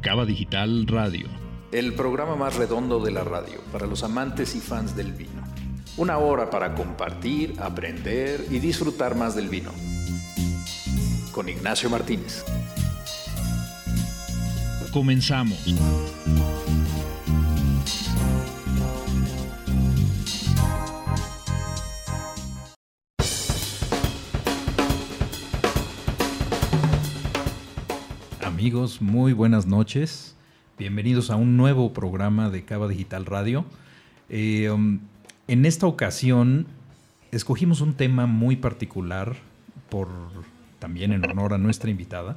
Cava Digital Radio. El programa más redondo de la radio para los amantes y fans del vino. Una hora para compartir, aprender y disfrutar más del vino. Con Ignacio Martínez. Comenzamos. Amigos, muy buenas noches. Bienvenidos a un nuevo programa de Cava Digital Radio. Eh, um, en esta ocasión escogimos un tema muy particular por también en honor a nuestra invitada,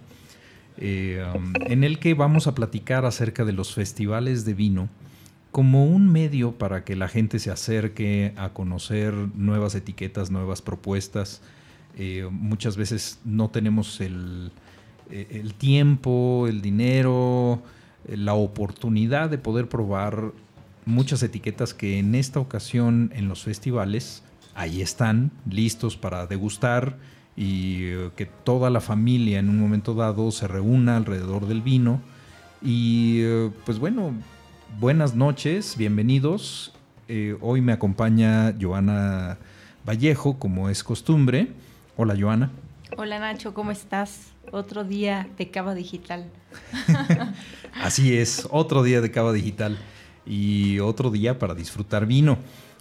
eh, um, en el que vamos a platicar acerca de los festivales de vino como un medio para que la gente se acerque a conocer nuevas etiquetas, nuevas propuestas. Eh, muchas veces no tenemos el, el tiempo, el dinero, la oportunidad de poder probar muchas etiquetas que en esta ocasión en los festivales ahí están listos para degustar y eh, que toda la familia en un momento dado se reúna alrededor del vino. Y eh, pues bueno, buenas noches, bienvenidos. Eh, hoy me acompaña Joana Vallejo, como es costumbre. Hola, Joana. Hola, Nacho, ¿cómo estás? Otro día de Cava Digital. Así es, otro día de Cava Digital y otro día para disfrutar vino.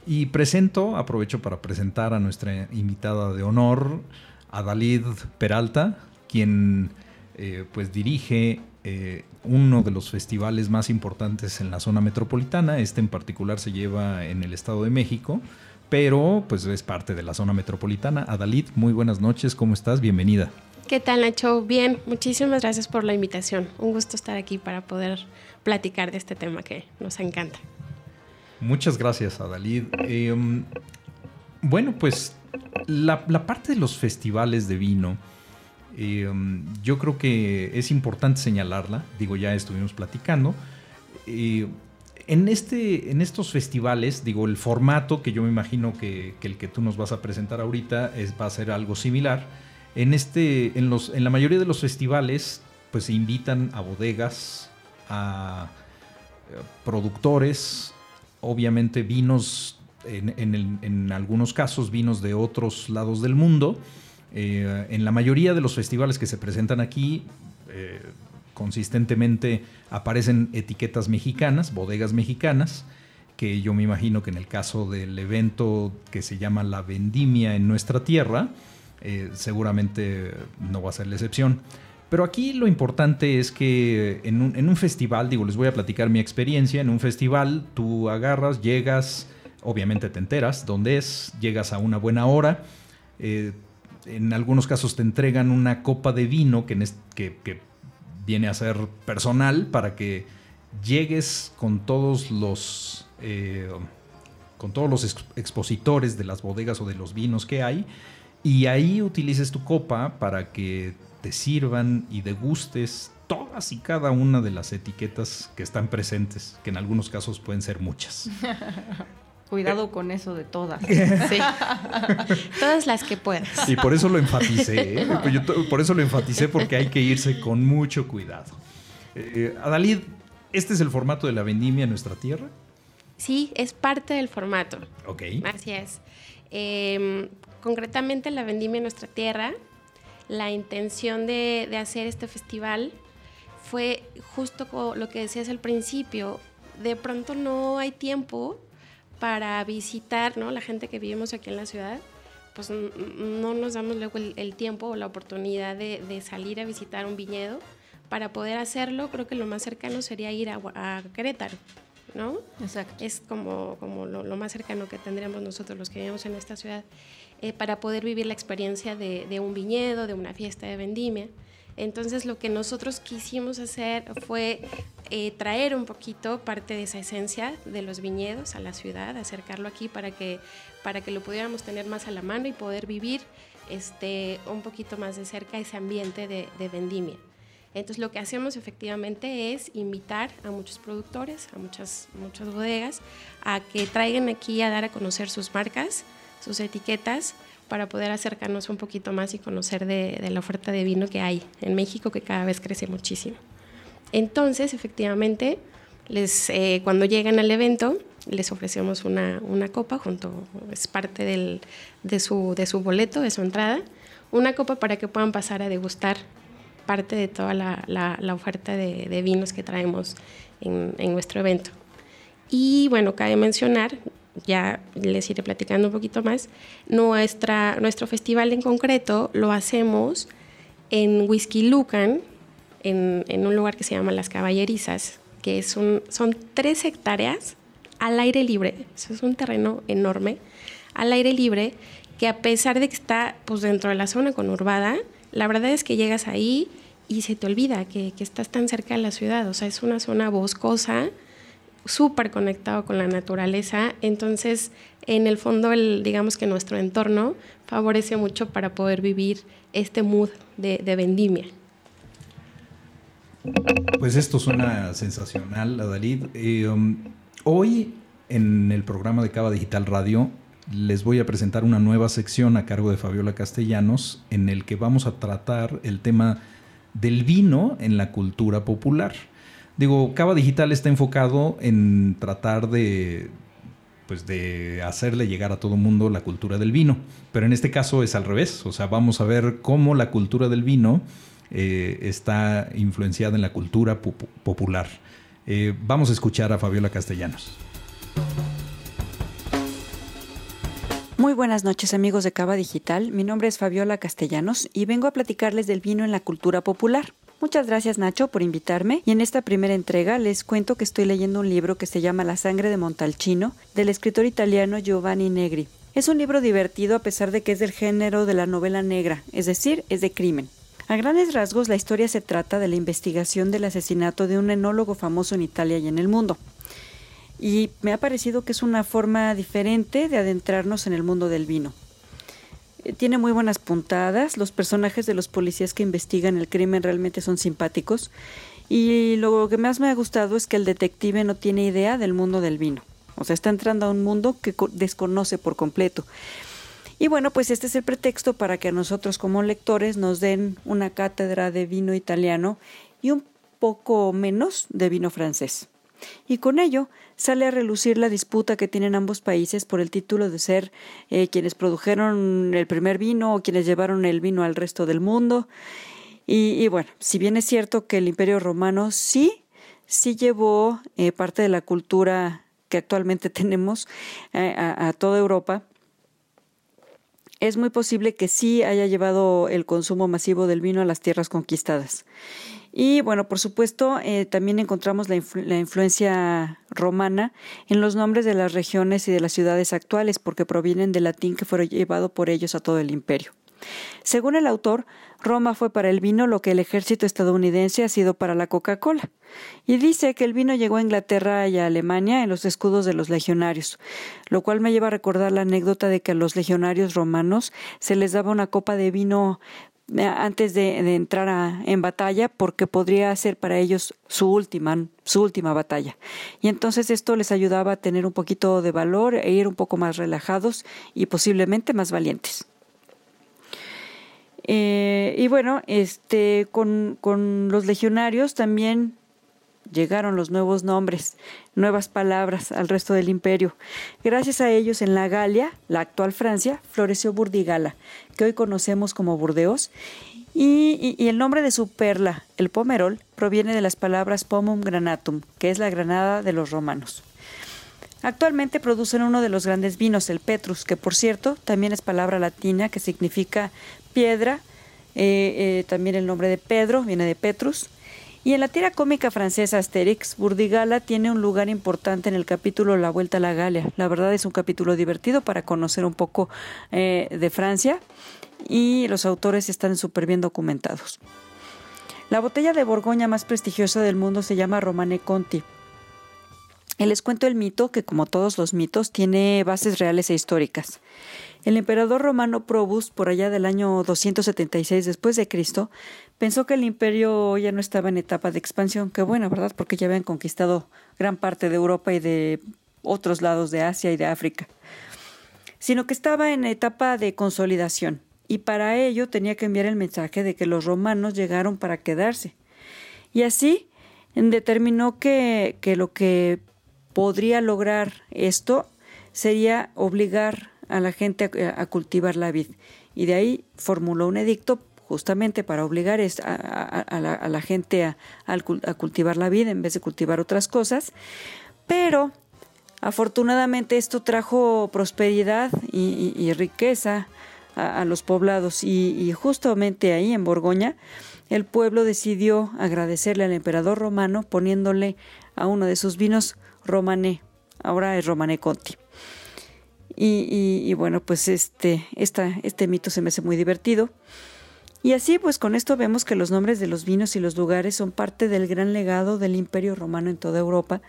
Y presento, aprovecho para presentar a nuestra invitada de honor, Adalid Peralta, quien eh, pues dirige eh, uno de los festivales más importantes en la zona metropolitana. Este en particular se lleva en el Estado de México, pero pues es parte de la zona metropolitana. Adalid, muy buenas noches, ¿cómo estás? Bienvenida. ¿Qué tal, Nacho? Bien, muchísimas gracias por la invitación. Un gusto estar aquí para poder platicar de este tema que nos encanta. Muchas gracias, Adalid. Eh, bueno, pues la, parte de los festivales de vino, eh, yo creo que es importante señalarla, digo, ya estuvimos platicando. Eh, en, este, en estos festivales, digo, el formato que yo me imagino que, el que tú nos vas a presentar ahorita es, va a ser algo similar. En, este, en, los, en la mayoría de los festivales, pues se invitan a bodegas, a eh, productores, obviamente vinos en, algunos casos vinos de otros lados del mundo. Eh, en la mayoría de los festivales que se presentan aquí, eh, consistentemente aparecen etiquetas mexicanas, bodegas mexicanas, que yo me imagino que en el caso del evento que se llama La Vendimia en nuestra tierra, eh, seguramente no va a ser la excepción. Pero aquí lo importante es que en un, festival, digo, les voy a platicar mi experiencia, en un festival tú agarras, llegas, obviamente te enteras dónde es, llegas a una buena hora. Eh, en algunos casos te entregan una copa de vino que, viene a ser personal para que llegues con todos los eh, con todos los expositores de las bodegas o de los vinos que hay y ahí utilices tu copa para que te sirvan y degustes todas y cada una de las etiquetas que están presentes, que en algunos casos pueden ser muchas. Cuidado con eso de todas. Sí. todas las que puedas. Y por eso lo enfaticé. ¿eh? por eso lo enfaticé porque hay que irse con mucho cuidado. Eh, Adalid, ¿este es el formato de la vendimia en nuestra tierra? Sí, es parte del formato. Ok. Así es. Em, concretamente la vendimia en nuestra tierra, la intención de, de hacer este festival fue justo lo que decías al principio. De pronto no hay tiempo para visitar, ¿no? La gente que vivimos aquí en la ciudad, pues no nos damos luego el, tiempo o la oportunidad de, salir a visitar un viñedo. Para poder hacerlo, creo que lo más cercano sería ir a, Querétaro, ¿no? Exacto. Es como, como lo, más cercano que tendríamos nosotros los que vivimos en esta ciudad, eh, para poder vivir la experiencia de, de, un viñedo, de una fiesta de vendimia. Entonces lo que nosotros quisimos hacer fue eh, traer un poquito parte de esa esencia de los viñedos a la ciudad, acercarlo aquí para que, para que lo pudiéramos tener más a la mano y poder vivir este, un poquito más de cerca ese ambiente de, vendimia. Entonces lo que hacemos efectivamente es invitar a muchos productores, a muchas, muchas bodegas, a que traigan aquí a dar a conocer sus marcas, sus etiquetas, para poder acercarnos un poquito más y conocer de, la oferta de vino que hay en México, que cada vez crece muchísimo. Entonces, efectivamente, les, eh, cuando llegan al evento, les ofrecemos una, copa, junto, es parte de, su, de su boleto, de su entrada, una copa para que puedan pasar a degustar parte de toda la, oferta de, vinos que traemos en, nuestro evento. Y bueno, cabe mencionar, ya les iré platicando un poquito más, nuestra, nuestro festival en concreto lo hacemos en Whisky Lucan, en, un lugar que se llama Las Caballerizas, que es un, son tres hectáreas al aire libre. Eso es un terreno enorme, al aire libre, que a pesar de que está pues, dentro de la zona conurbada, la verdad es que llegas ahí y se te olvida que, estás tan cerca de la ciudad. O sea, es una zona boscosa, súper conectado con la naturaleza. Entonces, en el fondo, el, digamos que nuestro entorno favorece mucho para poder vivir este mood de, vendimia. Pues esto suena sensacional, Adalid. Eh, um, hoy en el programa de Cava Digital Radio les voy a presentar una nueva sección a cargo de Fabiola Castellanos en el que vamos a tratar el tema del vino en la cultura popular. Digo, Cava Digital está enfocado en tratar de, pues de hacerle llegar a todo mundo la cultura del vino, pero en este caso es al revés, o sea, vamos a ver cómo la cultura del vino eh, está influenciada en la cultura popular. Eh, vamos a escuchar a Fabiola Castellanos. Muy buenas noches amigos de Cava Digital, mi nombre es Fabiola Castellanos y vengo a platicarles del vino en la cultura popular. Muchas gracias Nacho por invitarme y en esta primera entrega les cuento que estoy leyendo un libro que se llama La sangre de Montalcino del escritor italiano Giovanni Negri. Es un libro divertido a pesar de que es del género de la novela negra, es decir, es de crimen. A grandes rasgos la historia se trata de la investigación del asesinato de un enólogo famoso en Italia y en el mundo y me ha parecido que es una forma diferente de adentrarnos en el mundo del vino. Tiene muy buenas puntadas, los personajes de los policías que investigan el crimen realmente son simpáticos y lo que más me ha gustado es que el detective no tiene idea del mundo del vino. O sea, está entrando a un mundo que desconoce por completo. Y bueno, pues este es el pretexto para que a nosotros como lectores nos den una cátedra de vino italiano y un poco menos de vino francés. Y con ello sale a relucir la disputa que tienen ambos países por el título de ser eh, quienes produjeron el primer vino o quienes llevaron el vino al resto del mundo. Y, bueno, si bien es cierto que el Imperio Romano sí, sí llevó eh, parte de la cultura que actualmente tenemos eh, a toda Europa, es muy posible que sí haya llevado el consumo masivo del vino a las tierras conquistadas. Y bueno, por supuesto, eh, también encontramos la, influencia romana en los nombres de las regiones y de las ciudades actuales, porque provienen del latín que fue llevado por ellos a todo el imperio. Según el autor, Roma fue para el vino lo que el ejército estadounidense ha sido para la Coca-Cola. Y dice que el vino llegó a Inglaterra y a Alemania en los escudos de los legionarios, lo cual me lleva a recordar la anécdota de que a los legionarios romanos se les daba una copa de vino antes de, entrar en batalla porque podría ser para ellos su última, su última batalla. Y entonces esto les ayudaba a tener un poquito de valor e ir un poco más relajados y posiblemente más valientes. Eh, y bueno, este, con, con los legionarios también llegaron los nuevos nombres, nuevas palabras al resto del imperio. Gracias a ellos en la Galia, la actual Francia, floreció Burdigala, que hoy conocemos como Burdeos, y, el nombre de su perla, el pomerol, proviene de las palabras pomum granatum, que es la granada de los romanos. Actualmente producen uno de los grandes vinos, el Petrus, que por cierto también es palabra latina que significa piedra. Eh, eh, también el nombre de Pedro viene de Petrus. Y en la tira cómica francesa Asterix, Burdigala tiene un lugar importante en el capítulo La Vuelta a la Galia. La verdad es un capítulo divertido para conocer un poco eh, de Francia y los autores están súper bien documentados. La botella de Borgoña más prestigiosa del mundo se llama Romane Conti. Les cuento el mito, que como todos los mitos, tiene bases reales e históricas. El emperador romano Probus, por allá del año 276 después de Cristo, pensó que el imperio ya no estaba en etapa de expansión, que bueno, ¿verdad? Porque ya habían conquistado gran parte de Europa y de otros lados de Asia y de África, sino que estaba en etapa de consolidación y para ello tenía que enviar el mensaje de que los romanos llegaron para quedarse. Y así determinó que, que lo que podría lograr esto sería obligar a la gente a, cultivar la vid. Y de ahí formuló un edicto justamente para obligar a, la, gente a, cultivar la vid en vez de cultivar otras cosas. Pero afortunadamente esto trajo prosperidad y, riqueza a, los poblados y, y justamente ahí en Borgoña el pueblo decidió agradecerle al emperador romano poniéndole a uno de sus vinos Romané, ahora es Romané Conti. Y, bueno, pues este, este mito se me hace muy divertido. Y así, pues con esto vemos que los nombres de los vinos y los lugares son parte del gran legado del Imperio Romano en toda Europa.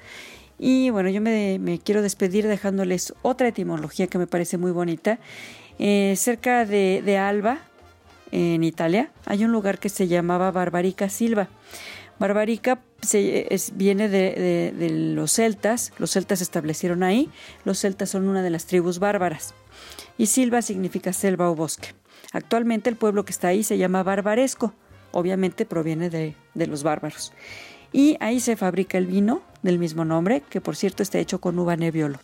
Y bueno, yo me, quiero despedir dejándoles otra etimología que me parece muy bonita. Eh, cerca de, de Alba, en Italia, hay un lugar que se llamaba Barbarica Silva. Barbarica viene de, los celtas, los celtas se establecieron ahí, los celtas son una de las tribus bárbaras y Silva significa selva o bosque. Actualmente el pueblo que está ahí se llama Barbaresco, obviamente proviene de, de los bárbaros. Y ahí se fabrica el vino del mismo nombre, que por cierto está hecho con uva nebbiolo.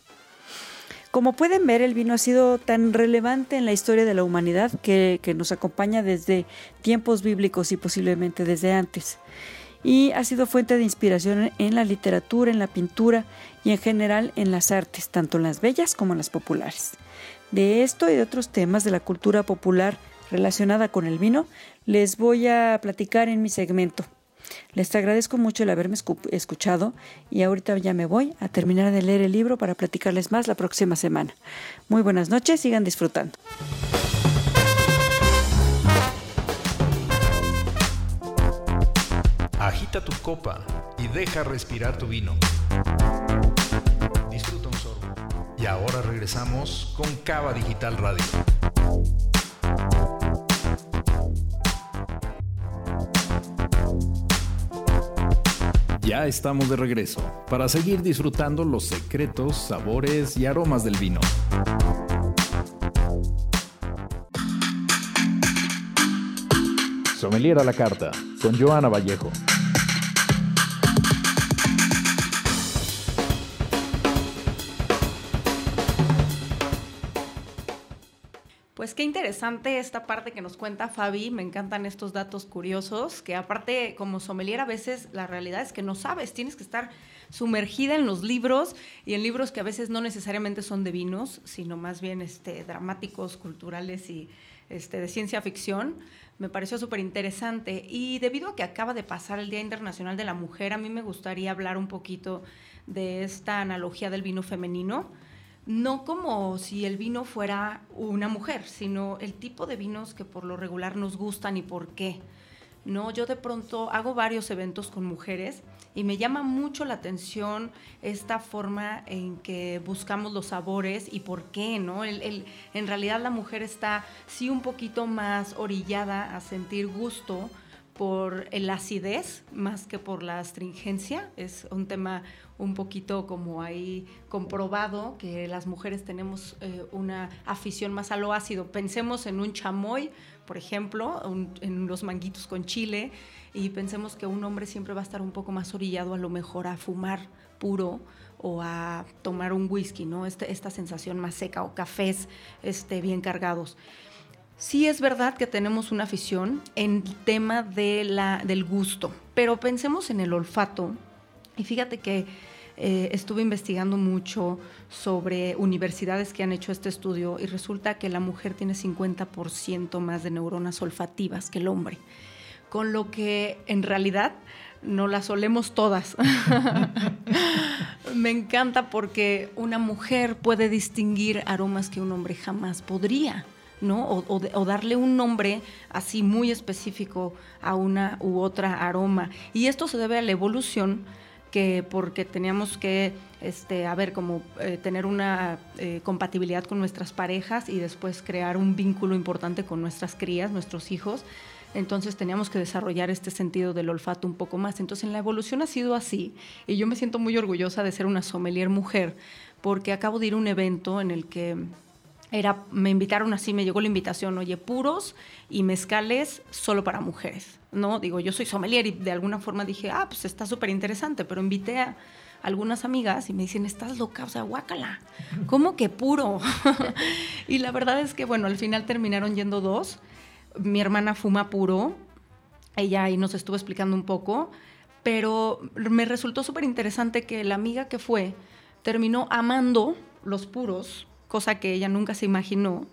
Como pueden ver, el vino ha sido tan relevante en la historia de la humanidad que, que nos acompaña desde tiempos bíblicos y posiblemente desde antes y ha sido fuente de inspiración en la literatura, en la pintura y en general en las artes, tanto en las bellas como en las populares. De esto y de otros temas de la cultura popular relacionada con el vino les voy a platicar en mi segmento. Les agradezco mucho el haberme escuchado y ahorita ya me voy a terminar de leer el libro para platicarles más la próxima semana. Muy buenas noches, sigan disfrutando. Agita tu copa y deja respirar tu vino. Y ahora regresamos con Cava Digital Radio. Ya estamos de regreso para seguir disfrutando los secretos, sabores y aromas del vino. Sommelier a la carta con Joana Vallejo. Qué interesante esta parte que nos cuenta Fabi, me encantan estos datos curiosos, que aparte como sommelier a veces la realidad es que no sabes, tienes que estar sumergida en los libros y en libros que a veces no necesariamente son de vinos, sino más bien este, dramáticos, culturales y este, de ciencia ficción. Me pareció súper interesante y debido a que acaba de pasar el Día Internacional de la Mujer, a mí me gustaría hablar un poquito de esta analogía del vino femenino no como si el vino fuera una mujer, sino el tipo de vinos que por lo regular nos gustan y por qué. No, yo de pronto hago varios eventos con mujeres y me llama mucho la atención esta forma en que buscamos los sabores y por qué, ¿no? en realidad la mujer está sí un poquito más orillada a sentir gusto por la acidez más que por la astringencia. Es un tema un poquito como ahí comprobado que las mujeres tenemos eh, una afición más a lo ácido. Pensemos en un chamoy, por ejemplo, en los manguitos con chile, y pensemos que un hombre siempre va a estar un poco más orillado a lo mejor a fumar puro o a tomar un whisky, ¿no? Este, esta sensación más seca o cafés este, bien cargados. Sí es verdad que tenemos una afición en el tema de la, del gusto, pero pensemos en el olfato. Y fíjate que eh, estuve investigando mucho sobre universidades que han hecho este estudio y resulta que la mujer tiene 50% más de neuronas olfativas que el hombre, con lo que en realidad no las olemos todas. Me encanta porque una mujer puede distinguir aromas que un hombre jamás podría. ¿No? o, darle un nombre así muy específico a una u otra aroma. Y esto se debe a la evolución que porque teníamos que este, a ver, como eh, tener una eh, compatibilidad con nuestras parejas y después crear un vínculo importante con nuestras crías, nuestros hijos. Entonces teníamos que desarrollar este sentido del olfato un poco más. Entonces en la evolución ha sido así y yo me siento muy orgullosa de ser una sommelier mujer porque acabo de ir a un evento en el que era, me invitaron así, me llegó la invitación, oye, puros y mezcales solo para mujeres, ¿no? Digo, yo soy sommelier y de alguna forma dije, ah, pues está súper interesante, pero invité a algunas amigas y me dicen, estás loca, o sea, guácala, ¿cómo que puro? y la verdad es que, bueno, al final terminaron yendo dos. Mi hermana fuma puro, ella ahí nos estuvo explicando un poco, pero me resultó súper interesante que la amiga que fue terminó amando los puros, cosa que ella nunca se imaginó.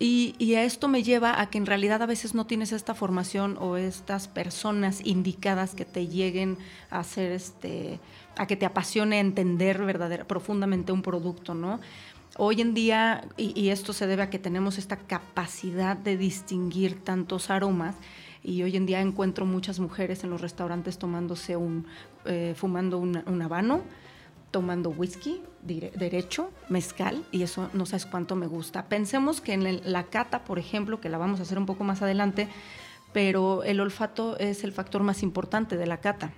Y, y, esto me lleva a que en realidad a veces no tienes esta formación o estas personas indicadas que te lleguen a hacer este, a que te apasione entender verdadera, profundamente un producto, ¿no? Hoy en día, y, esto se debe a que tenemos esta capacidad de distinguir tantos aromas, y hoy en día encuentro muchas mujeres en los restaurantes tomándose un, eh, fumando un, habano, tomando whisky derecho, mezcal, y eso no sabes cuánto me gusta. Pensemos que en la cata, por ejemplo, que la vamos a hacer un poco más adelante, pero el olfato es el factor más importante de la cata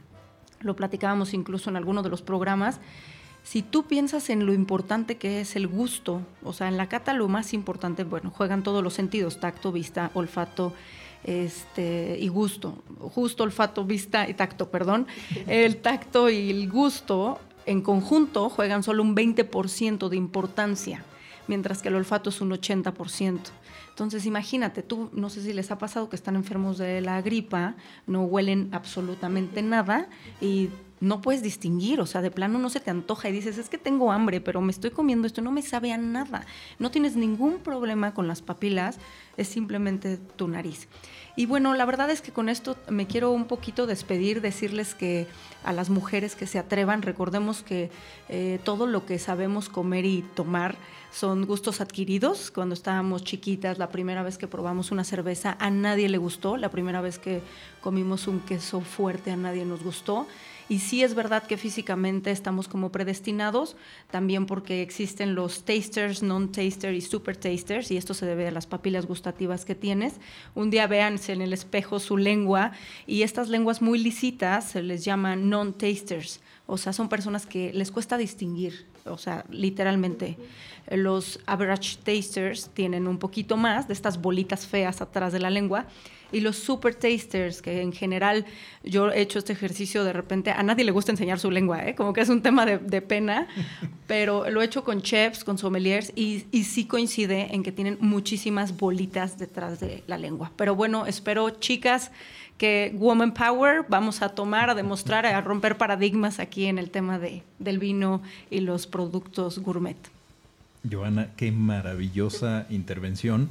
lo platicábamos incluso en alguno de los programas, si tú piensas en lo importante que es el gusto, o sea, en la cata lo más importante, bueno, juegan todos los sentidos, tacto, vista, olfato, este, y gusto, justo olfato, vista y tacto, perdón. El tacto y el gusto en conjunto juegan solo un 20% de importancia, mientras que el olfato es un 80%. Entonces, imagínate, tú, no sé si les ha pasado que están enfermos de la gripa, no huelen absolutamente nada y no puedes distinguir, o sea, de plano no se te antoja y dices, es que tengo hambre, pero me estoy comiendo esto, no me sabe a nada. No tienes ningún problema con las papilas, es simplemente tu nariz. Y bueno, la verdad es que con esto me quiero un poquito despedir, decirles que a las mujeres que se atrevan, recordemos que eh, todo lo que sabemos comer y tomar son gustos adquiridos. Cuando estábamos chiquitas, la primera vez que probamos una cerveza, a nadie le gustó, la primera vez que comimos un queso fuerte, a nadie nos gustó. Y sí es verdad que físicamente estamos como predestinados, también porque existen los tasters, non-taster y super tasters, y esto se debe a las papilas gustativas que tienes. Un día véanse en el espejo su lengua, y estas lenguas muy lisitas se les llama non-tasters, o sea, son personas que les cuesta distinguir, o sea, literalmente. Los average tasters tienen un poquito más de estas bolitas feas atrás de la lengua y los super tasters, que en general yo he hecho este ejercicio de repente, a nadie le gusta enseñar su lengua, ¿eh? como que es un tema de, pena, pero lo he hecho con chefs, con sommeliers y, y sí coincide en que tienen muchísimas bolitas detrás de la lengua. Pero bueno, espero chicas que Woman Power vamos a tomar, a demostrar, a romper paradigmas aquí en el tema de, del vino y los productos gourmet. Joana, qué maravillosa intervención.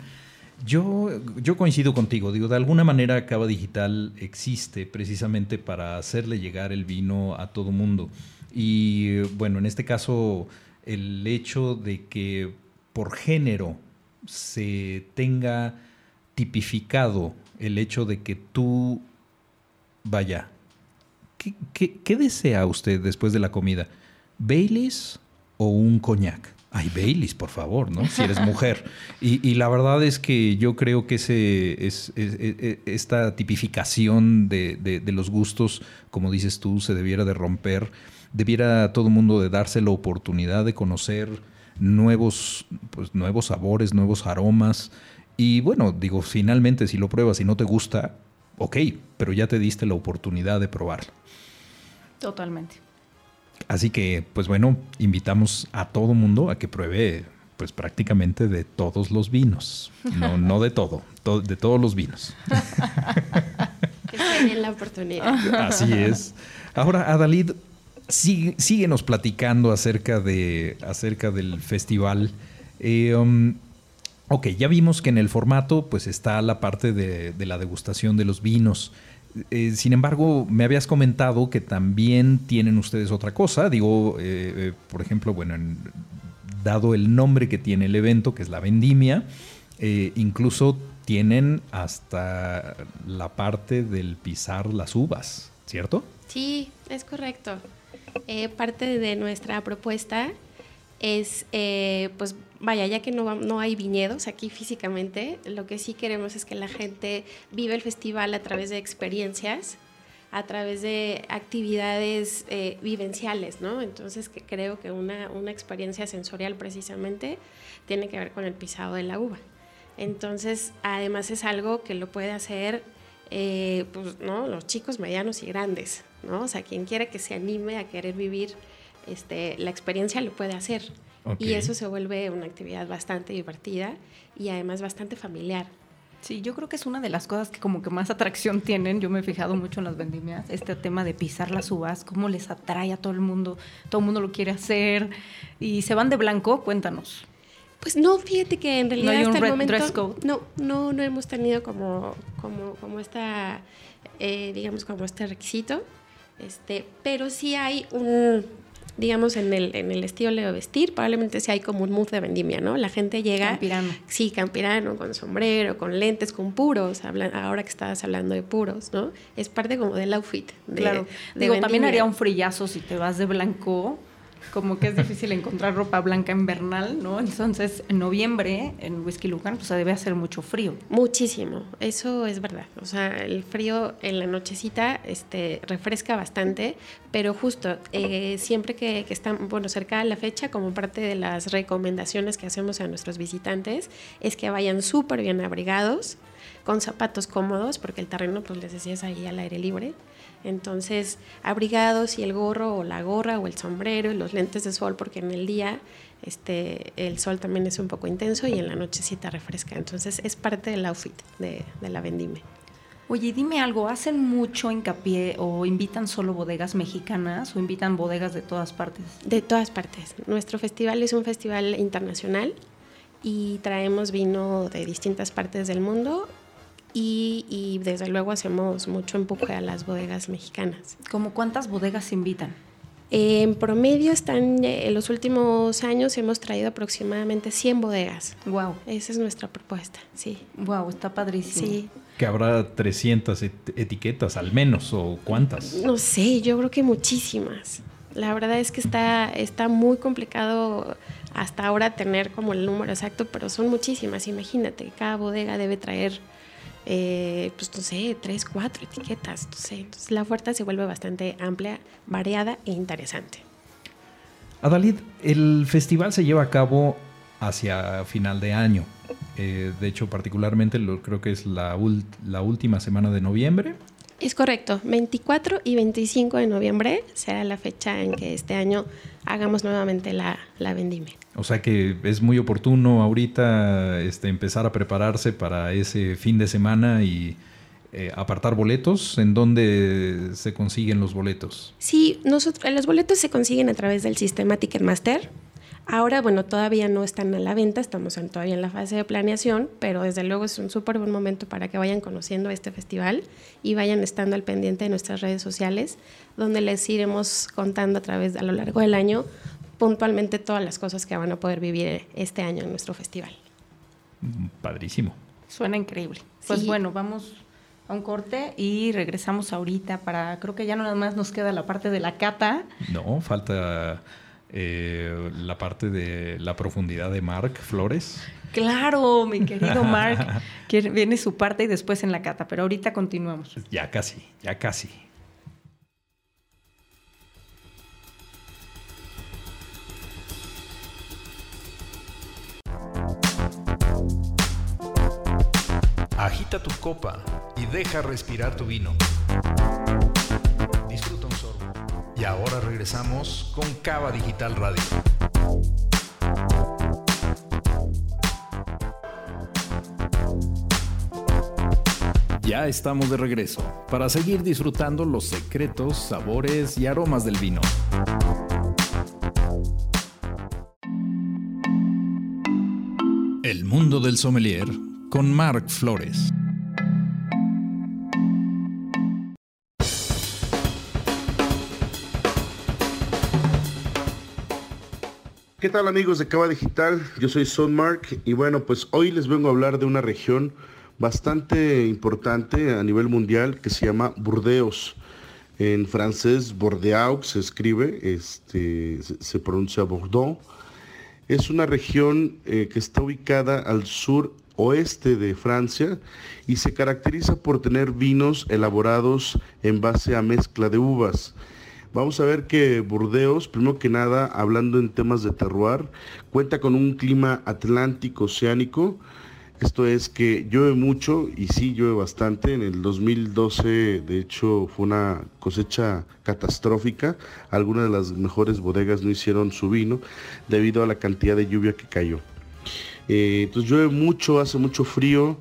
Yo, yo coincido contigo, digo, de alguna manera Cava Digital existe precisamente para hacerle llegar el vino a todo mundo. Y bueno, en este caso, el hecho de que por género se tenga tipificado el hecho de que tú, vaya, ¿qué, qué desea usted después de la comida? ¿Baileys o un coñac? Ay, Baileys, por favor, ¿no? Si eres mujer. Y, la verdad es que yo creo que ese, es, esta tipificación de, los gustos, como dices tú, se debiera de romper. Debiera todo el mundo de darse la oportunidad de conocer nuevos, pues, nuevos sabores, nuevos aromas. Y bueno, digo, finalmente si lo pruebas y no te gusta, ok, pero ya te diste la oportunidad de probarlo. Totalmente. Así que, pues bueno, invitamos a todo mundo a que pruebe pues prácticamente de todos los vinos. No, no de todo, de todos los vinos. que tienen la oportunidad. Así es. Ahora, Adalid, síguenos platicando acerca, de, acerca del festival. Eh, um, ok, ya vimos que en el formato pues está la parte de, de la degustación de los vinos. Eh, sin embargo, me habías comentado que también tienen ustedes otra cosa. Digo, eh, eh, por ejemplo, bueno, dado el nombre que tiene el evento, que es la vendimia, incluso tienen hasta la parte del pisar las uvas, ¿cierto? Sí, es correcto. parte de nuestra propuesta es, pues vaya, ya que no, no hay viñedos aquí físicamente, lo que sí queremos es que la gente viva el festival a través de experiencias, a través de actividades eh, vivenciales, ¿no? Entonces creo que una, una experiencia sensorial precisamente tiene que ver con el pisado de la uva. Entonces, además es algo que lo puede hacer eh, pues, ¿no? los chicos medianos y grandes, ¿no? O sea, quien quiera que se anime a querer vivir este, la experiencia lo puede hacer. Y eso se vuelve una actividad bastante divertida y además bastante familiar. Sí, yo creo que es una de las cosas que como que más atracción tienen. Yo me he fijado mucho en las vendimias, este tema de pisar las uvas, cómo les atrae a todo el mundo, todo el mundo lo quiere hacer y se van de blanco, cuéntanos. Pues no, fíjate que en realidad hasta el momento no, no, no hemos tenido como, como, como esta, eh, digamos como este requisito, este, pero sí hay un, digamos, en el, en el estilo de vestir, probablemente sí hay como un mood de vendimia, ¿no? La gente llega... Campirano. Sí, campirano, con sombrero, con lentes, con puros, ahora que estabas hablando de puros, ¿no? Es parte como del outfit. De, claro. Digo, también haría un frillazo si te vas de blanco como que es difícil encontrar ropa blanca invernal, ¿no? Entonces, en noviembre, en Whisky Lucan, pues debe hacer mucho frío. Muchísimo, eso es verdad. O sea, el frío en la nochecita este, refresca bastante, pero justo eh, siempre que, que están, bueno, cerca de la fecha, como parte de las recomendaciones que hacemos a nuestros visitantes, es que vayan súper bien abrigados, con zapatos cómodos, porque el terreno, pues les decía, es ahí al aire libre entonces, abrigados y el gorro o la gorra o el sombrero y los lentes de sol, porque en el día este, el sol también es un poco intenso y en la nochecita refresca. Entonces, es parte del outfit de, de la vendime. Oye, dime algo, ¿hacen mucho hincapié o invitan solo bodegas mexicanas o invitan bodegas de todas partes? De todas partes. Nuestro festival es un festival internacional y traemos vino de distintas partes del mundo y, desde luego hacemos mucho empuje a las bodegas mexicanas. ¿Cómo cuántas bodegas invitan? En promedio están, en los últimos años hemos traído aproximadamente 100 bodegas. Wow. Esa es nuestra propuesta, sí. Wow, está padrísimo. Sí. Que habrá 300 etiquetas al menos, o cuántas? No sé, yo creo que muchísimas. La verdad es que está, está muy complicado hasta ahora tener como el número exacto, pero son muchísimas. Imagínate, cada bodega debe traer eh, pues no sé, tres, cuatro etiquetas, no sé. Entonces la oferta se vuelve bastante amplia, variada e interesante. Adalid, el festival se lleva a cabo hacia final de año. Eh, de hecho, particularmente creo que es la última semana de noviembre. Es correcto, 24 y 25 de noviembre será la fecha en que este año hagamos nuevamente la, la vendimia. O sea que es muy oportuno ahorita este, empezar a prepararse para ese fin de semana y eh, apartar boletos. ¿En dónde se consiguen los boletos? Sí, nosotros, los boletos se consiguen a través del sistema Ticketmaster. Ahora, bueno, todavía no están a la venta, estamos todavía en la fase de planeación, pero desde luego es un súper buen momento para que vayan conociendo este festival y vayan estando al pendiente de nuestras redes sociales, donde les iremos contando a través a lo largo del año puntualmente todas las cosas que van a poder vivir este año en nuestro festival. Padrísimo. Suena increíble. Pues bueno, vamos a un corte y regresamos ahorita para, creo que ya no nada más nos queda la parte de la cata. No, falta eh, la parte de la profundidad de Mark Flores. Claro, mi querido Mark, que viene su parte y después en la cata, pero ahorita continuamos. Ya casi, ya casi. Agita tu copa y deja respirar tu vino. Y ahora regresamos con Cava Digital Radio. Ya estamos de regreso para seguir disfrutando los secretos, sabores y aromas del vino. El mundo del sommelier con Marc Flores. ¿Qué tal amigos de Cava Digital? Yo soy Son Mark y bueno, pues hoy les vengo a hablar de una región bastante importante a nivel mundial que se llama Burdeos. En francés, Bordeaux se escribe, este, se, pronuncia Bordeaux. Es una región eh, que está ubicada al sur oeste de Francia y se caracteriza por tener vinos elaborados en base a mezcla de uvas. Vamos a ver que Burdeos, primero que nada, hablando en temas de terroir, cuenta con un clima atlántico oceánico. Esto es que llueve mucho y sí llueve bastante. En el 2012, de hecho, fue una cosecha catastrófica. Algunas de las mejores bodegas no hicieron su vino debido a la cantidad de lluvia que cayó. Eh, entonces llueve mucho, hace mucho frío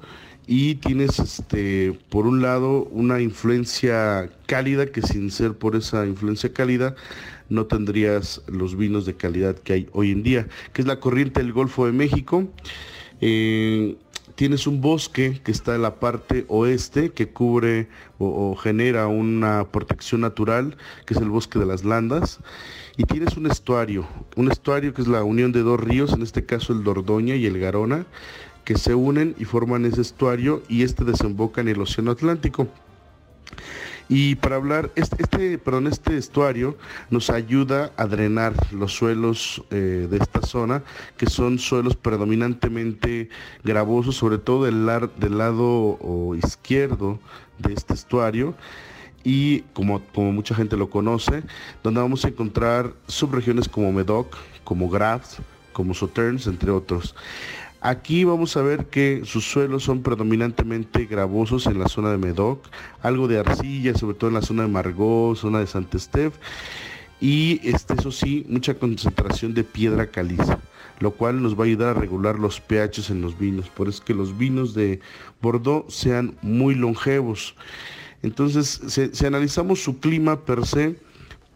y tienes este por un lado una influencia cálida que sin ser por esa influencia cálida no tendrías los vinos de calidad que hay hoy en día, que es la corriente del Golfo de México. Eh, tienes un bosque que está en la parte oeste que cubre o, genera una protección natural, que es el bosque de las landas. Y tienes un estuario, un estuario que es la unión de dos ríos, en este caso el Dordoña y el Garona, que se unen y forman ese estuario y este desemboca en el Océano Atlántico. Y para hablar, este, este, perdón, este estuario nos ayuda a drenar los suelos eh, de esta zona, que son suelos predominantemente gravosos, sobre todo del, lado izquierdo de este estuario y como, mucha gente lo conoce, donde vamos a encontrar subregiones como Medoc, como Graves, como Sauternes, entre otros. Aquí vamos a ver que sus suelos son predominantemente gravosos en la zona de Medoc, algo de arcilla, sobre todo en la zona de Margot, zona de Saint-Estève, y este, eso sí, mucha concentración de piedra caliza, lo cual nos va a ayudar a regular los pHs en los vinos. Por eso que los vinos de Bordeaux sean muy longevos. Entonces, si analizamos su clima per se,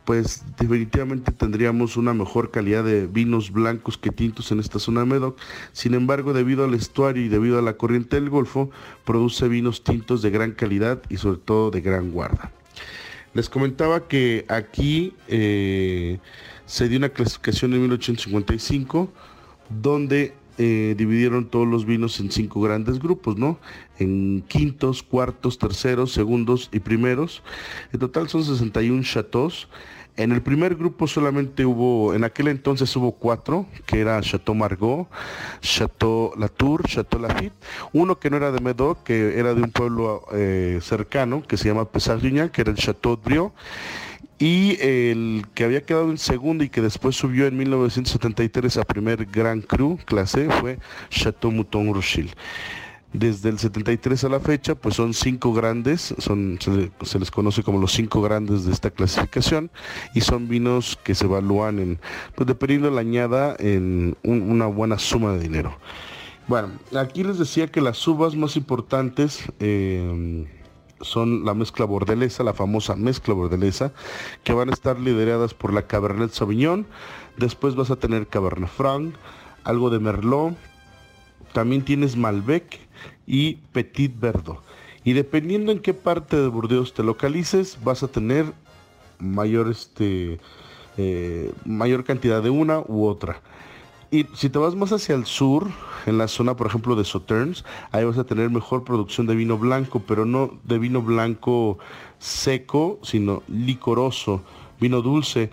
pues definitivamente tendríamos una mejor calidad de vinos blancos que tintos en esta zona de Medoc. Sin embargo, debido al estuario y debido a la corriente del Golfo, produce vinos tintos de gran calidad y sobre todo de gran guarda. Les comentaba que aquí eh, se dio una clasificación en 1855 donde eh, dividieron todos los vinos en cinco grandes grupos, ¿no? En quintos, cuartos, terceros, segundos y primeros. En total son 61 chateaux. En el primer grupo solamente hubo, en aquel entonces hubo cuatro, que era Chateau Margaux, Chateau Latour, Chateau Lafitte, uno que no era de Medoc, que era de un pueblo eh, cercano, que se llama Pesarriña, que era el Chateau Briot, y el que había quedado en segundo y que después subió en 1973 a primer Grand Cru clase fue Chateau Mouton Rochelle. Desde el 73 a la fecha, pues son cinco grandes, son, se, les conoce como los cinco grandes de esta clasificación y son vinos que se evalúan en, pues dependiendo de la añada, en una buena suma de dinero. Bueno, aquí les decía que las uvas más importantes eh, son la mezcla bordelesa, la famosa mezcla bordelesa, que van a estar lideradas por la Cabernet Sauvignon. Después vas a tener Cabernet Franc, algo de Merlot. También tienes Malbec y Petit Verdot. Y dependiendo en qué parte de Burdeos te localices, vas a tener mayor, este, eh, mayor cantidad de una u otra. Y si te vas más hacia el sur, en la zona, por ejemplo, de Sauternes, ahí vas a tener mejor producción de vino blanco, pero no de vino blanco seco, sino licoroso, vino dulce.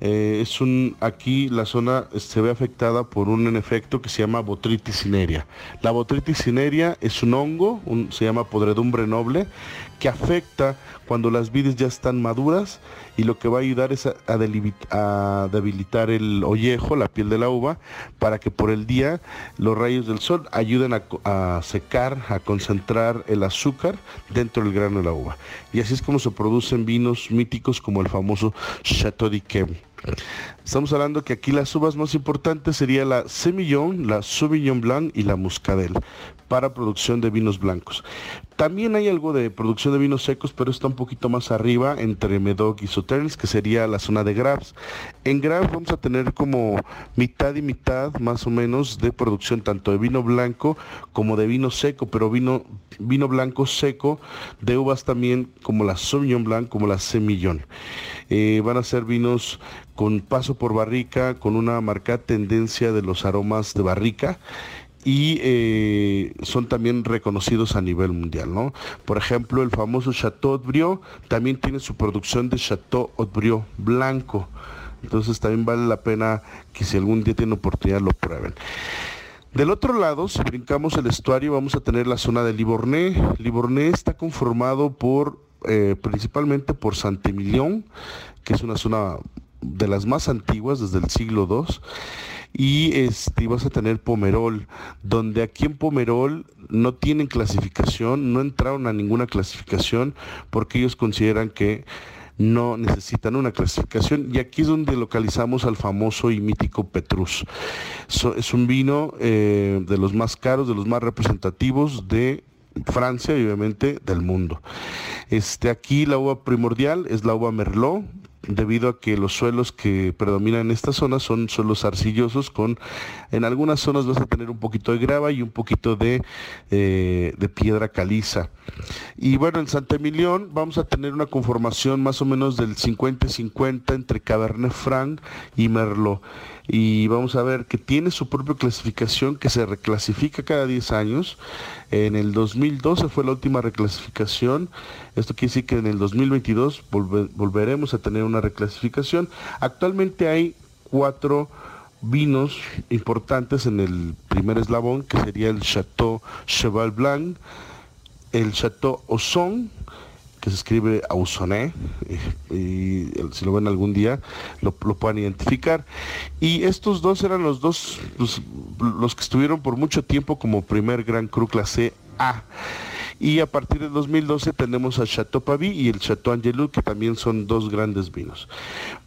Eh, es un, aquí la zona se ve afectada por un efecto que se llama botritis cinerea. La botritis cinerea es un hongo, se llama podredumbre noble, que afecta cuando las vides ya están maduras y lo que va a ayudar es a, debilitar el ollejo, la piel de la uva, para que por el día los rayos del sol ayuden a, secar, a concentrar el azúcar dentro del grano de la uva. Y así es como se producen vinos míticos como el famoso Chateau d'Yquem. Estamos hablando que aquí las uvas más importantes sería la Semillon, la Sauvignon Blanc y la Muscadel para producción de vinos blancos. También hay algo de producción de vinos secos, pero está un poquito más arriba entre Medoc y Sauternes, que sería la zona de Graves. En Graves vamos a tener como mitad y mitad más o menos de producción tanto de vino blanco como de vino seco, pero vino, vino blanco seco de uvas también como la Sauvignon Blanc, como la Semillon. Eh, van a ser vinos con paso por barrica, con una marcada tendencia de los aromas de barrica y eh, son también reconocidos a nivel mundial, ¿no? Por ejemplo, el famoso Chateau Haut-Briot también tiene su producción de Chateau Haut-Briot blanco. Entonces también vale la pena que si algún día tienen oportunidad lo prueben. Del otro lado, si brincamos el estuario, vamos a tener la zona de Livorné. Livorné está conformado por eh, principalmente por Saint-Emilion, que es una zona de las más antiguas desde el siglo II y este, vas a tener Pomerol, donde aquí en Pomerol no tienen clasificación, no entraron a ninguna clasificación porque ellos consideran que no necesitan una clasificación y aquí es donde localizamos al famoso y mítico Petrus. es un vino eh, de los más caros, de los más representativos de Francia y obviamente del mundo. Este, aquí la uva primordial es la uva Merlot, debido a que los suelos que predominan en esta zona son suelos arcillosos con en algunas zonas vas a tener un poquito de grava y un poquito de, eh, de piedra caliza. Y bueno en Santa Emilión vamos a tener una conformación más o menos del 50-50 entre Cabernet Franc y Merlot y vamos a ver que tiene su propia clasificación que se reclasifica cada 10 años. En el 2012 fue la última reclasificación. Esto quiere decir que en el 2022 volveremos a tener una reclasificación. Actualmente hay cuatro vinos importantes en el primer eslabón, que sería el Chateau Cheval Blanc, el Chateau Ozon, que se escribe Ausoné, y, si lo ven algún día lo, lo puedan identificar. Y estos dos eran los dos, los, los, que estuvieron por mucho tiempo como primer Gran Cru clase A. Y a partir de 2012 tenemos al Chateau Pavie y el Chateau Angelou, que también son dos grandes vinos.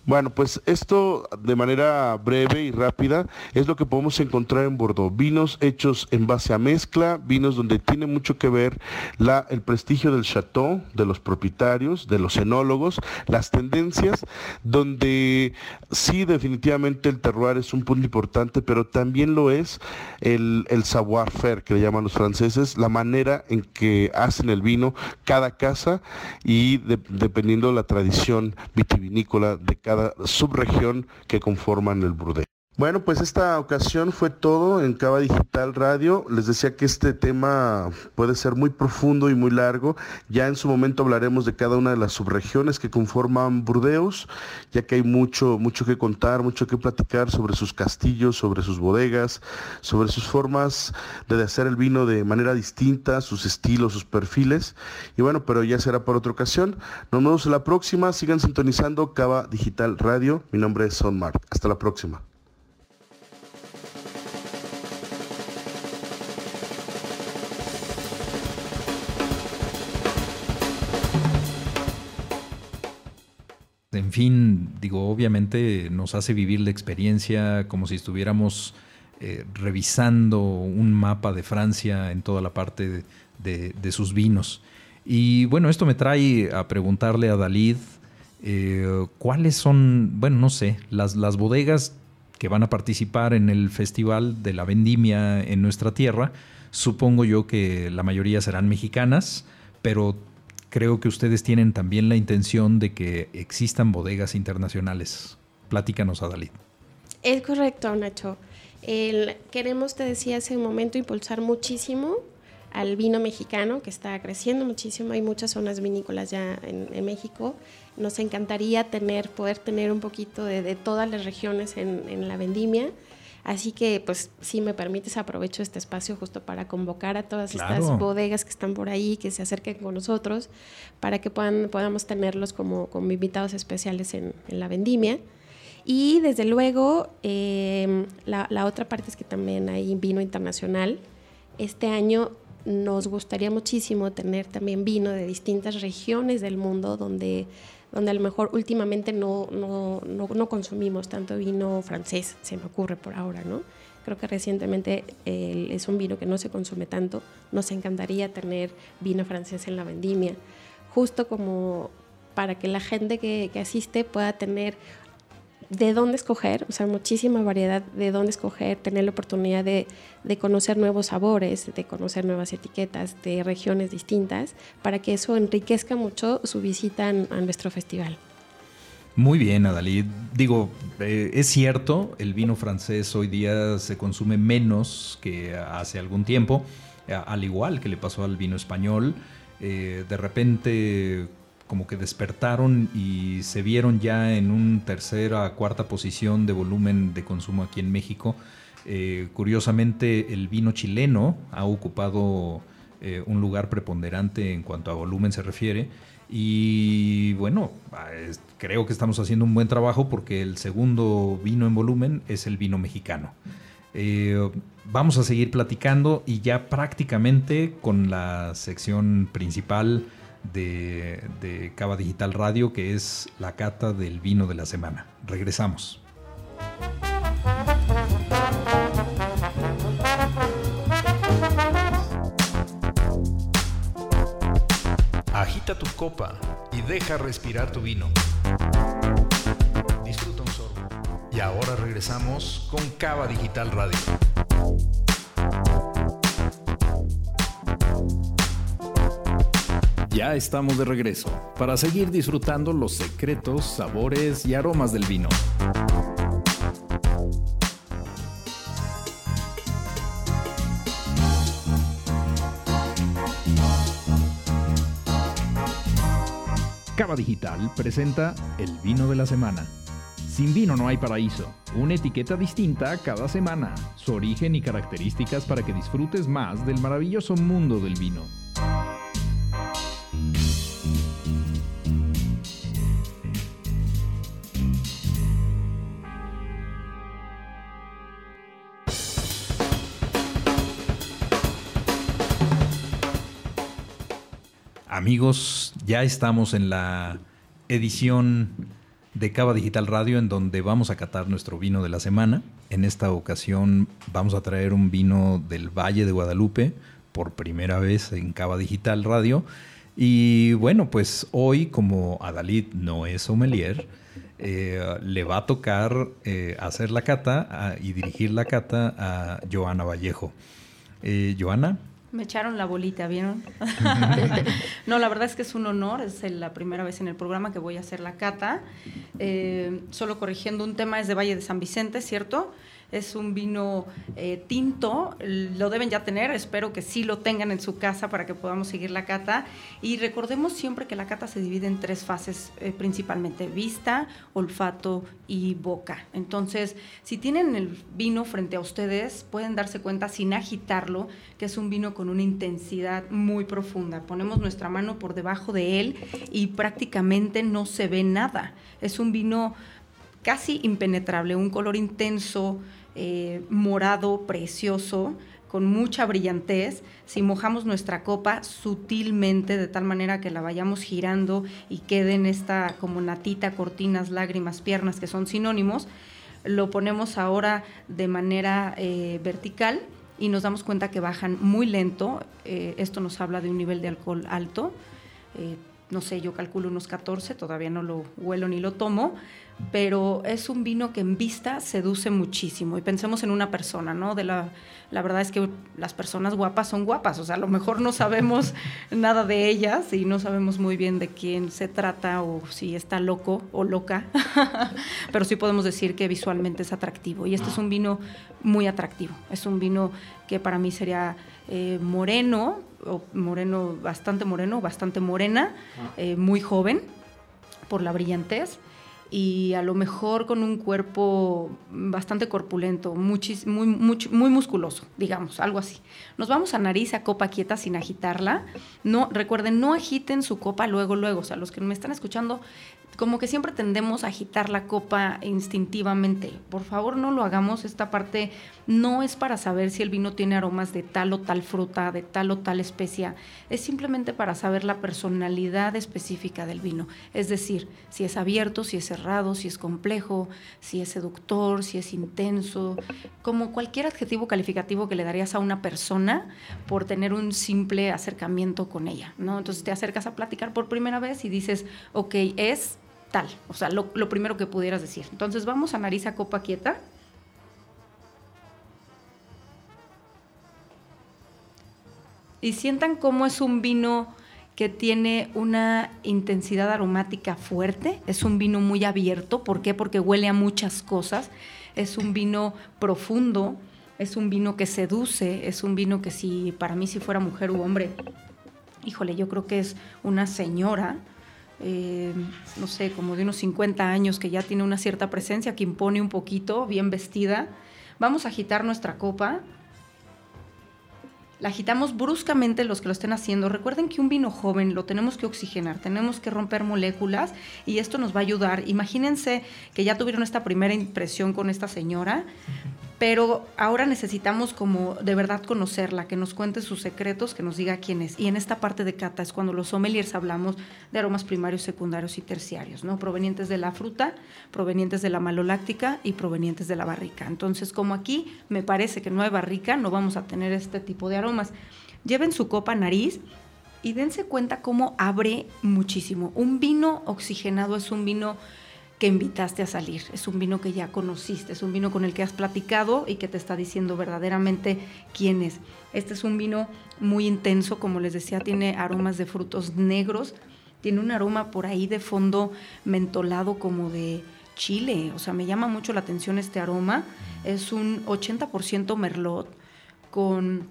Bueno, pues esto de manera breve y rápida es lo que podemos encontrar en Bordeaux. Vinos hechos en base a mezcla, vinos donde tiene mucho que ver la, el prestigio del chateau, de los propietarios, de los enólogos, las tendencias, donde sí definitivamente el terroir es un punto importante, pero también lo es el, el savoir-faire, que le llaman los franceses, la manera en que hacen el vino cada casa y dependiendo de la tradición vitivinícola de cada subregión que conforman el Burde. Bueno, pues esta ocasión fue todo en Cava Digital Radio. Les decía que este tema puede ser muy profundo y muy largo. Ya en su momento hablaremos de cada una de las subregiones que conforman Burdeos, ya que hay mucho, mucho que contar, mucho que platicar sobre sus castillos, sobre sus bodegas, sobre sus formas de hacer el vino de manera distinta, sus estilos, sus perfiles. Y bueno, pero ya será por otra ocasión. Nos vemos en la próxima. Sigan sintonizando Cava Digital Radio. Mi nombre es Son Mark. Hasta la próxima. En fin, digo, obviamente nos hace vivir la experiencia como si estuviéramos eh, revisando un mapa de Francia en toda la parte de, sus vinos. Y bueno, esto me trae a preguntarle a Dalid eh, cuáles son, bueno, no sé, las, las bodegas que van a participar en el Festival de la Vendimia en nuestra tierra. Supongo yo que la mayoría serán mexicanas, pero creo que ustedes tienen también la intención de que existan bodegas internacionales. Platícanos, Adalid. Es correcto, Nacho. queremos, te decía hace un momento, impulsar muchísimo al vino mexicano, que está creciendo muchísimo. Hay muchas zonas vinícolas ya en, México. Nos encantaría tener, poder tener un poquito de, todas las regiones en, en la vendimia Así que, pues, si me permites, aprovecho este espacio justo para convocar a todas estas bodegas que están por ahí, que se acerquen con nosotros, para que puedan, podamos tenerlos como, como invitados especiales en, la vendimia. Y desde luego, em, la, la, otra parte es que también hay vino internacional. Este año nos gustaría muchísimo tener también vino de distintas regiones del mundo donde donde a lo mejor últimamente no, no, no, consumimos tanto vino francés, se me ocurre por ahora, ¿no? Creo que recientemente es un vino que no se consume tanto. Nos encantaría tener vino francés en la vendimia, justo como para que la gente que, que asiste pueda tener de dónde escoger, o sea, muchísima variedad de dónde escoger, tener la oportunidad de, conocer nuevos sabores, de conocer nuevas etiquetas de regiones distintas, para que eso enriquezca mucho su visita a nuestro festival. Muy bien, Adalid. Digo, eh, es cierto, el vino francés hoy día se consume menos que hace algún tiempo, al igual que le pasó al vino español. Eh, de repente como que despertaron y se vieron ya en un tercera, cuarta posición de volumen de consumo aquí en México. Eh, curiosamente, el vino chileno ha ocupado eh, un lugar preponderante en cuanto a volumen se refiere. Y bueno, creo que estamos haciendo un buen trabajo porque el segundo vino en volumen es el vino mexicano. Eh, vamos a seguir platicando y ya prácticamente con la sección principal de, Cava Digital Radio, que es la cata del vino de la semana. Regresamos. Agita tu copa y deja respirar tu vino. Disfruta un sorbo. Y ahora regresamos con Cava Digital Radio. Ya estamos de regreso para seguir disfrutando los secretos, sabores y aromas del vino. Cava Digital presenta el vino de la semana. Sin vino no hay paraíso. Una etiqueta distinta cada semana. Su origen y características para que disfrutes más del maravilloso mundo del vino. Amigos, ya estamos en la edición de Cava Digital Radio en donde vamos a catar nuestro vino de la semana. En esta ocasión vamos a traer un vino del Valle de Guadalupe por primera vez en Cava Digital Radio. Y bueno, pues hoy como Adalid no es sommelier, eh, le va a tocar eh, hacer la cata y dirigir la cata a Joana Vallejo. Eh, Joana, me echaron la bolita, ¿vieron? no, la verdad es que es un honor, es la primera vez en el programa que voy a hacer la cata. Eh, solo corrigiendo un tema, es de Valle de San Vicente, ¿cierto? Es un vino eh, tinto, lo deben ya tener, espero que sí lo tengan en su casa para que podamos seguir la cata. Y recordemos siempre que la cata se divide en tres fases eh, principalmente, vista, olfato y boca. Entonces, si tienen el vino frente a ustedes, pueden darse cuenta sin agitarlo que es un vino con una intensidad muy profunda. Ponemos nuestra mano por debajo de él y prácticamente no se ve nada. Es un vino casi impenetrable, un color intenso, eh, morado precioso, con mucha brillantez, si mojamos nuestra copa sutilmente, de tal manera que la vayamos girando y queden esta como natita, cortinas, lágrimas, piernas, que son sinónimos, lo ponemos ahora de manera eh, vertical y nos damos cuenta que bajan muy lento. Eh, esto nos habla de un nivel de alcohol alto. No sé, yo calculo unos 14, todavía no lo huelo ni lo tomo, pero es un vino que en vista seduce muchísimo. Y pensemos en una persona, ¿no? De la, la verdad es que las personas guapas son guapas, o sea, a lo mejor no sabemos nada de ellas y no sabemos muy bien de quién se trata o si está loco o loca, pero sí podemos decir que visualmente es atractivo. Y este es un vino muy atractivo, es un vino que para mí sería eh, moreno, moreno, bastante moreno, bastante morena, eh, muy joven por la brillantez y a lo mejor con un cuerpo bastante corpulento, muy, muy, muy, musculoso, digamos, algo así. Nos vamos a nariz a copa quieta sin agitarla. No, recuerden, no agiten su copa luego, luego. O sea, los que me están escuchando, como que siempre tendemos a agitar la copa instintivamente. Por favor, no lo hagamos. Esta parte no es para saber si el vino tiene aromas de tal o tal fruta, de tal o tal especia. Es simplemente para saber la personalidad específica del vino. Es decir, si es abierto, si es cerrado, si es complejo, si es seductor, si es intenso, como cualquier adjetivo calificativo que le darías a una persona por tener un simple acercamiento con ella. ¿no? Entonces te acercas a platicar por primera vez y dices, ok, es tal, o sea, lo, primero que pudieras decir. Entonces vamos a nariz a copa quieta. Y sientan cómo es un vino que tiene una intensidad aromática fuerte, es un vino muy abierto, ¿por qué? Porque huele a muchas cosas, es un vino profundo, es un vino que seduce, es un vino que si para mí si fuera mujer u hombre, híjole, yo creo que es una señora, eh, no sé, como de unos 50 años, que ya tiene una cierta presencia, que impone un poquito, bien vestida, Vamos a agitar nuestra copa la agitamos bruscamente los que lo estén haciendo. Recuerden que un vino joven lo tenemos que oxigenar, tenemos que romper moléculas y esto nos va a ayudar. Imagínense que ya tuvieron esta primera impresión con esta señora, pero ahora necesitamos como de verdad conocerla, que nos cuente sus secretos, que nos diga quién es. Y en esta parte de cata es cuando los sommeliers hablamos de aromas primarios, secundarios y terciarios, ¿no? Provenientes de la fruta, provenientes de la maloláctica y provenientes de la barrica. Entonces, como aquí me parece que no hay barrica, no vamos a tener este tipo de aromas. Lleven su copa nariz y dense cuenta cómo abre muchísimo. Un vino oxigenado es un vino que invitaste a salir. Es un vino que ya conociste, es un vino con el que has platicado y que te está diciendo verdaderamente quién es. Este es un vino muy intenso, como les decía, tiene aromas de frutos negros, tiene un aroma por ahí de fondo mentolado como de chile, o sea, me llama mucho la atención este aroma. Es un 80% merlot con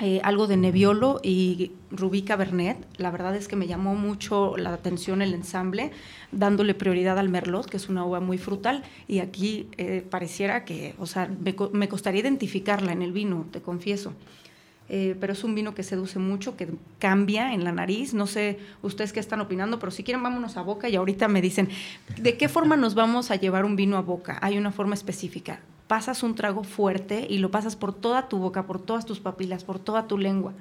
eh, algo de Nebbiolo y Rubí Cabernet. La verdad es que me llamó mucho la atención el ensamble, dándole prioridad al Merlot, que es una uva muy frutal, y aquí eh, pareciera que, o sea, me, costaría identificarla en el vino, te confieso. Eh, pero es un vino que seduce mucho, que cambia en la nariz. No sé ustedes qué están opinando, pero si quieren vámonos a boca y ahorita me dicen, ¿de qué forma nos vamos a llevar un vino a boca? Hay una forma específica pasas un trago fuerte y lo pasas por toda tu boca, por todas tus papilas, por toda tu lengua.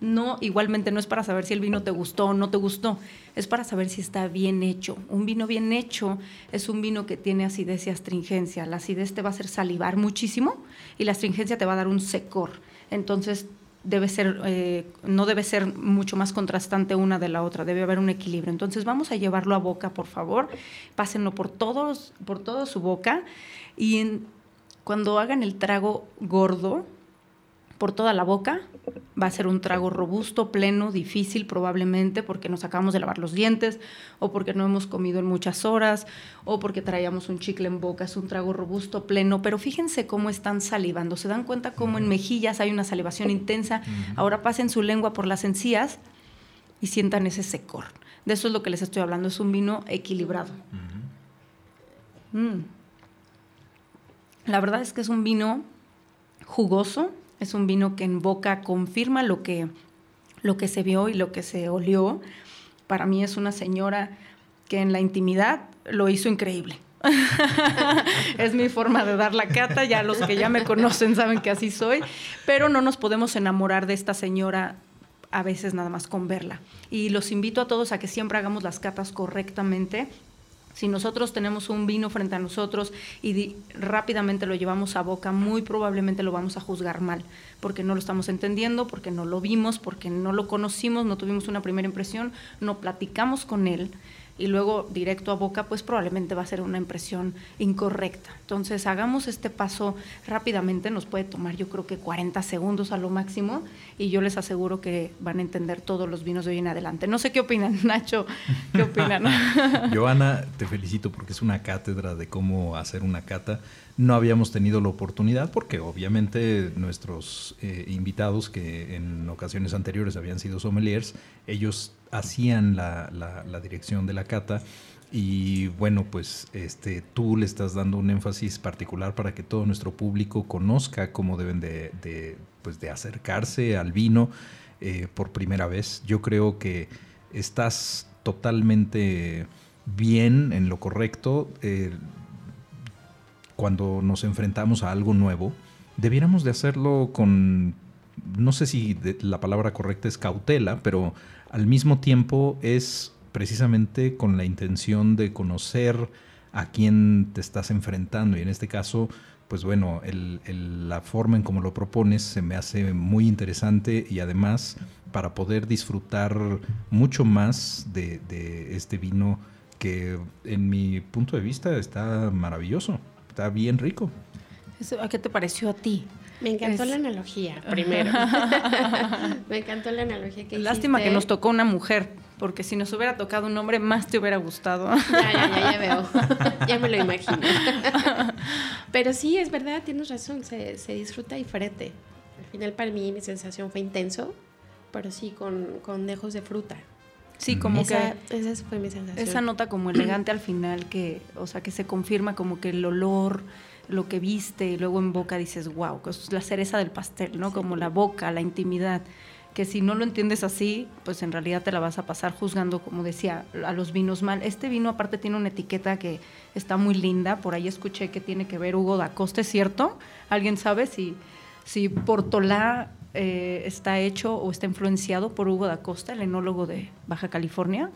No, igualmente no es para saber si el vino te gustó o no te gustó, es para saber si está bien hecho. Un vino bien hecho es un vino que tiene acidez y astringencia. La acidez te va a hacer salivar muchísimo y la astringencia te va a dar un secor. Entonces, debe ser, eh, no debe ser mucho más contrastante una de la otra, debe haber un equilibrio. Entonces vamos a llevarlo a boca, por favor, pásenlo por todos, por toda su boca y en, cuando hagan el trago gordo por toda la boca, va a ser un trago robusto, pleno, difícil probablemente porque nos acabamos de lavar los dientes o porque no hemos comido en muchas horas o porque traíamos un chicle en boca. Es un trago robusto, pleno, pero fíjense cómo están salivando. Se dan cuenta cómo en mejillas hay una salivación intensa. Ahora pasen su lengua por las encías y sientan ese secor. De eso es lo que les estoy hablando. Es un vino equilibrado. La verdad es que es un vino jugoso, es un vino que en boca confirma lo que, lo que se vio y lo que se olió. Para mí es una señora que en la intimidad lo hizo increíble. es mi forma de dar la cata, ya los que ya me conocen saben que así soy, pero no nos podemos enamorar de esta señora a veces nada más con verla. Y los invito a todos a que siempre hagamos las catas correctamente si nosotros tenemos un vino frente a nosotros y rápidamente lo llevamos a boca, muy probablemente lo vamos a juzgar mal, porque no lo estamos entendiendo, porque no lo vimos, porque no lo conocimos, no tuvimos una primera impresión, no platicamos con él y luego directo a boca, pues probablemente va a ser una impresión incorrecta. Entonces, hagamos este paso rápidamente, nos puede tomar yo creo que 40 segundos a lo máximo y yo les aseguro que van a entender todos los vinos de hoy en adelante. No sé qué opinan, Nacho, ¿qué opinan? Joana, te felicito porque es una cátedra de cómo hacer una cata. No habíamos tenido la oportunidad porque obviamente nuestros eh, invitados que en ocasiones anteriores habían sido sommeliers, ellos hacían la, la, dirección de la cata y bueno, pues este, tú le estás dando un énfasis particular para que todo nuestro público conozca cómo deben de, de, pues de acercarse al vino eh, por primera vez. Yo creo que estás totalmente bien en lo correcto. Eh, cuando nos enfrentamos a algo nuevo, debiéramos de hacerlo con, no sé si la palabra correcta es cautela, pero al mismo tiempo es precisamente con la intención de conocer a quién te estás enfrentando y en este caso pues bueno, la forma en cómo lo propones se me hace muy interesante y además para poder disfrutar mucho más de, este vino que en mi punto de vista está maravilloso, está bien rico. ¿A qué te pareció a ti? Me encantó la analogía, primero. me encantó la analogía que Lástima que nos tocó una mujer, porque si nos hubiera tocado un hombre, más te hubiera gustado. ya, ya, ya, ya veo. ya me lo imagino. Pero sí, es verdad, tienes razón, se, se, disfruta diferente. Al final, para mí, mi sensación fue intenso, pero sí con, con dejos de fruta. Sí, como esa, que esa fue mi sensación. Esa nota como elegante al final que, o sea, que se confirma como que el olor lo que viste y luego en boca dices, wow, es la cereza del pastel, ¿no? Como la boca, la intimidad que si no lo entiendes así, pues en realidad te la vas a pasar juzgando, como decía, a los vinos mal. Este vino aparte tiene una etiqueta que está muy linda, por ahí escuché que tiene que ver Hugo da Costa, ¿es cierto? ¿Alguien sabe si, si Portolá eh, está hecho o está influenciado por Hugo da Costa, el enólogo de Baja California?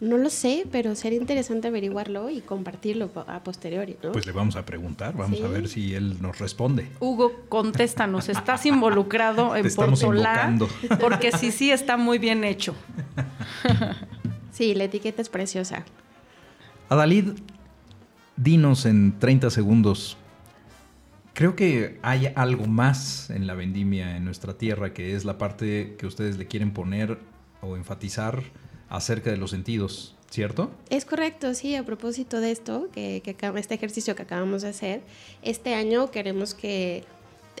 No lo sé, pero sería interesante averiguarlo y compartirlo a posteriori, ¿no? Pues le vamos a preguntar, vamos a ver si él nos responde. Hugo, contéstanos, ¿estás involucrado en Portolá? Porque sí, sí, está muy bien hecho. Sí, la etiqueta es preciosa. Adalid, dinos en 30 segundos, creo que hay algo más en la vendimia en nuestra tierra, que es la parte que ustedes le quieren poner o enfatizar acerca de los sentidos, ¿cierto? Es correcto, sí, a propósito de esto, que, este ejercicio que acabamos de hacer, este año queremos que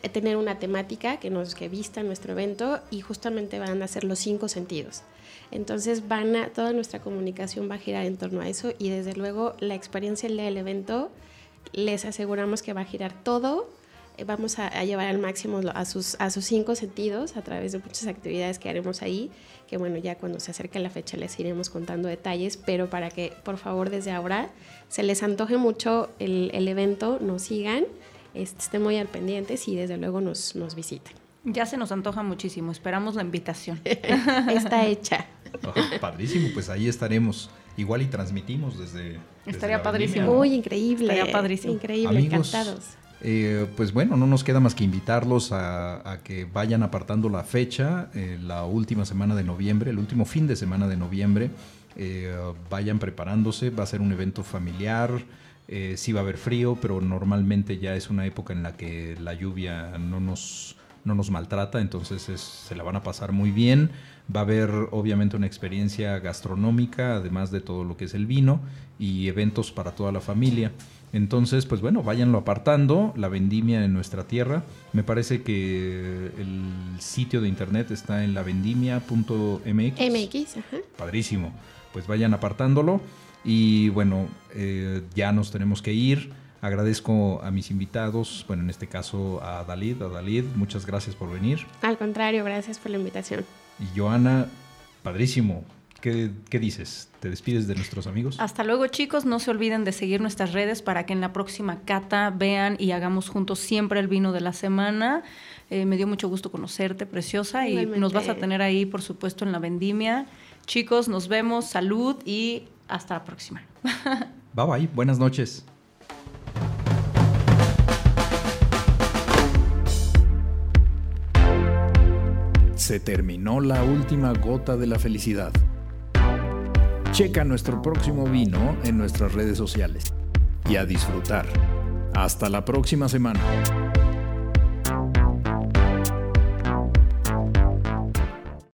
eh, tener una temática que nos que vista nuestro evento y justamente van a ser los cinco sentidos. Entonces van a, toda nuestra comunicación va a girar en torno a eso y desde luego la experiencia del evento les aseguramos que va a girar todo vamos a, llevar al máximo a sus, a sus cinco sentidos a través de muchas actividades que haremos ahí, que bueno, ya cuando se acerque la fecha les iremos contando detalles, pero para que por favor desde ahora se les antoje mucho el, el evento, nos sigan, estén muy al pendiente y desde luego nos, nos visiten. Ya se nos antoja muchísimo, esperamos la invitación. Está hecha. padrísimo, pues ahí estaremos. Igual y transmitimos desde... Estaría padrísimo. Uy, increíble. Estaría padrísimo. Increíble, encantados. Eh, pues bueno, no nos queda más que invitarlos a, que vayan apartando la fecha, eh, la última semana de noviembre, el último fin de semana de noviembre. Eh, vayan preparándose, va a ser un evento familiar. sí va a haber frío, pero normalmente ya es una época en la que la lluvia no nos, no nos maltrata, entonces se la van a pasar muy bien. Va a haber obviamente una experiencia gastronómica, además de todo lo que es el vino, y eventos para toda la familia. Entonces, pues bueno, váyanlo apartando, la vendimia en nuestra tierra. Me parece que el sitio de internet está en lavendimia.mx. MX, ajá. Padrísimo. Pues vayan apartándolo. Y bueno, eh, ya nos tenemos que ir. Agradezco a mis invitados, bueno, en este caso a Dalid. A Dalid, muchas gracias por venir. Al contrario, gracias por la invitación. Y Joana, padrísimo. ¿Qué, dices? ¿Te despides de nuestros amigos? Hasta luego chicos, no se olviden de seguir nuestras redes para que en la próxima cata vean y hagamos juntos siempre el vino de la semana. Eh, me dio mucho gusto conocerte, preciosa, y nos vas a tener ahí, por supuesto, en la vendimia. Chicos, nos vemos, salud y hasta la próxima. bye bye, buenas noches. Se terminó la última gota de la felicidad. Checa nuestro próximo vino en nuestras redes sociales. Y a disfrutar. Hasta la próxima semana.